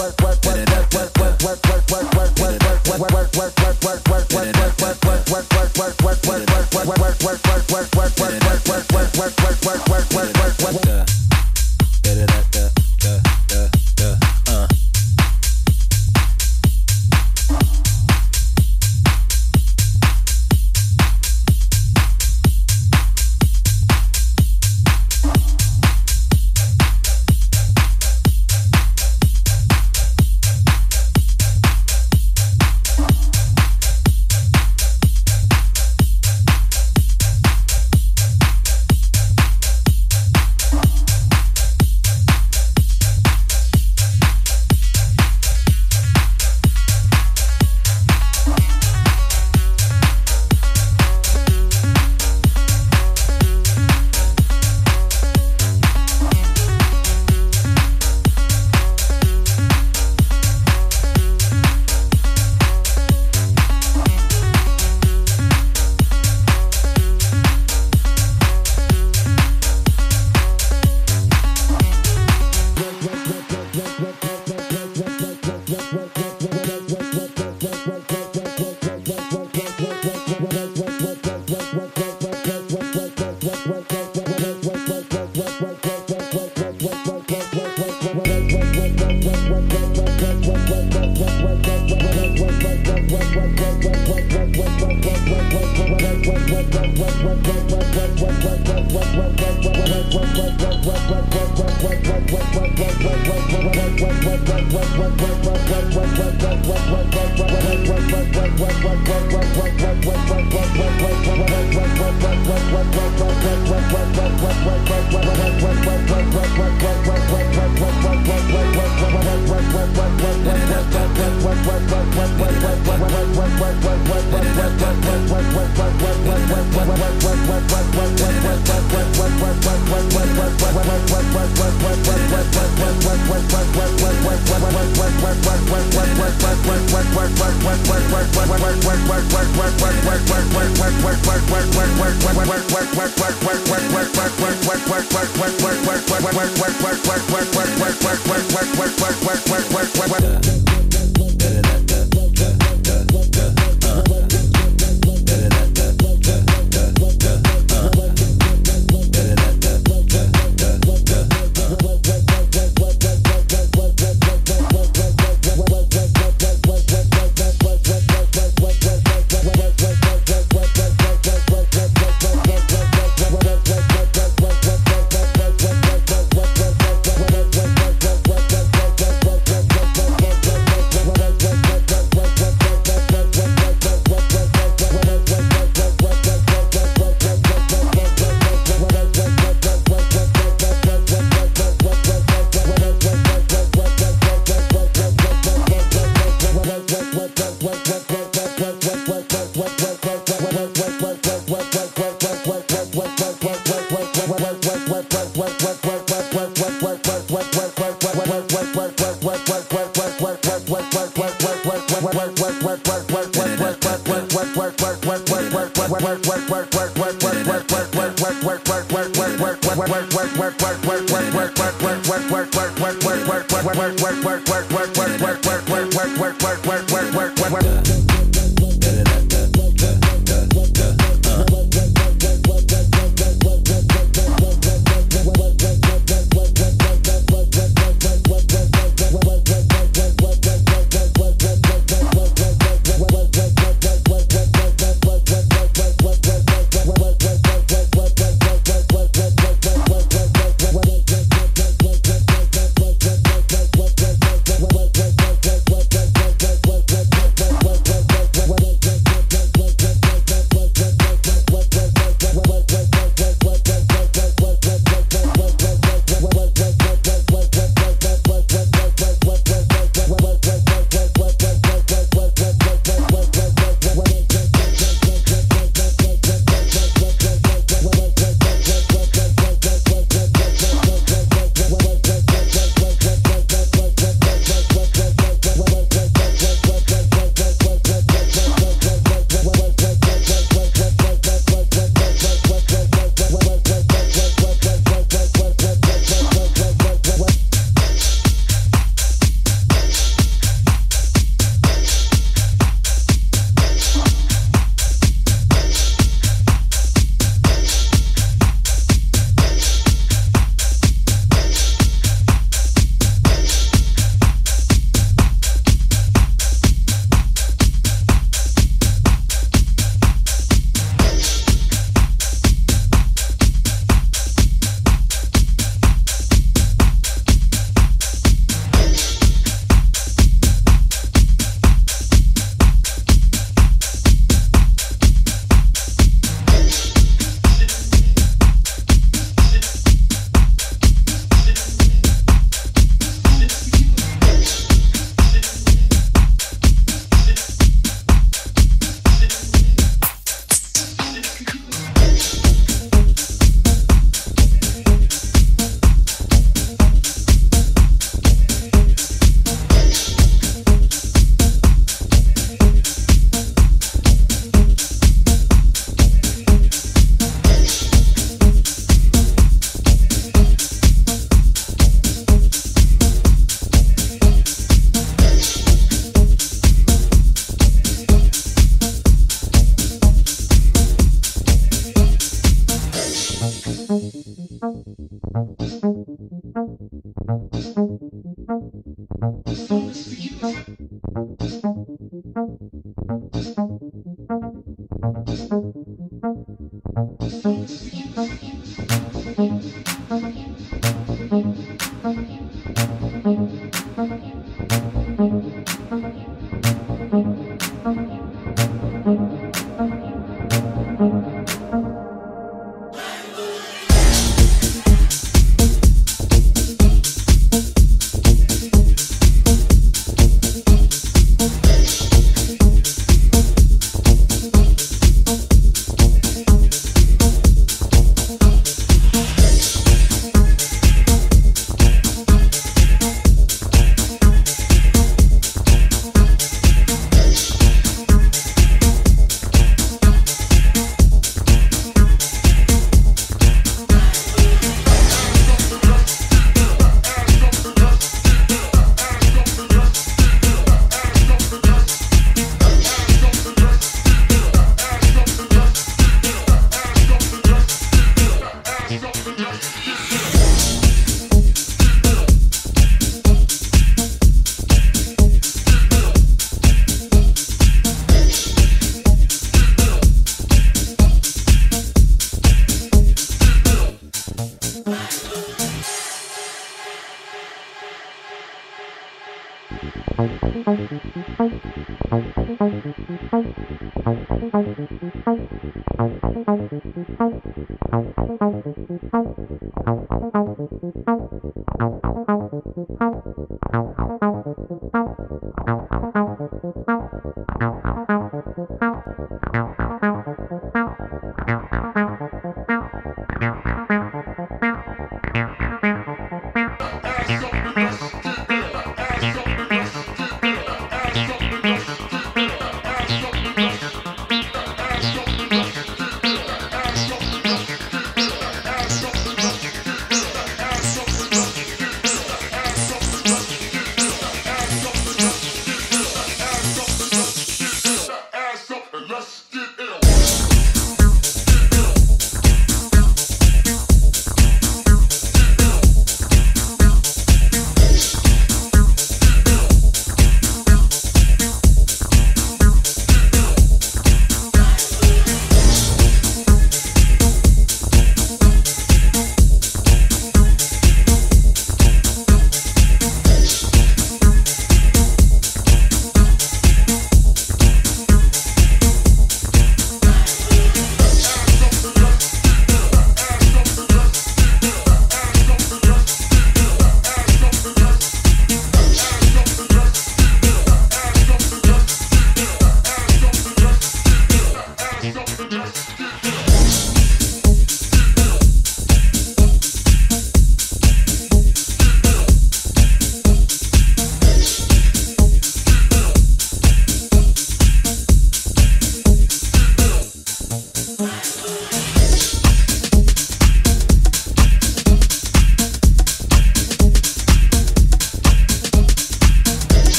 work, work. Yeah.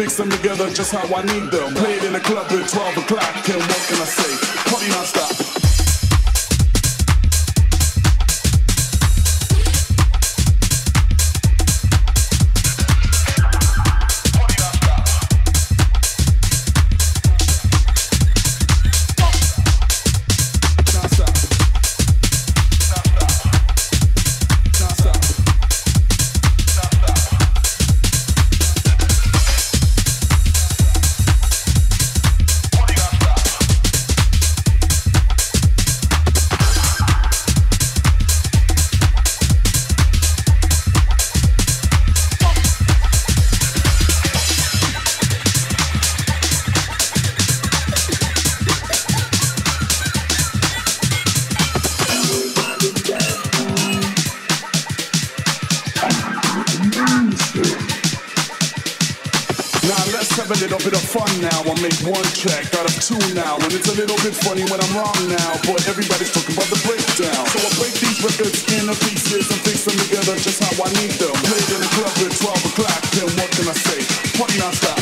Fix them together just how I need them. seven it up, bit of fun now. I make one track out of two now. And it's a little bit funny when I'm wrong now. But everybody's talking about the breakdown. So I break these records into pieces and fix them together just how I need them. Played in the club at 12 o'clock, then what can I say? Party non-stop.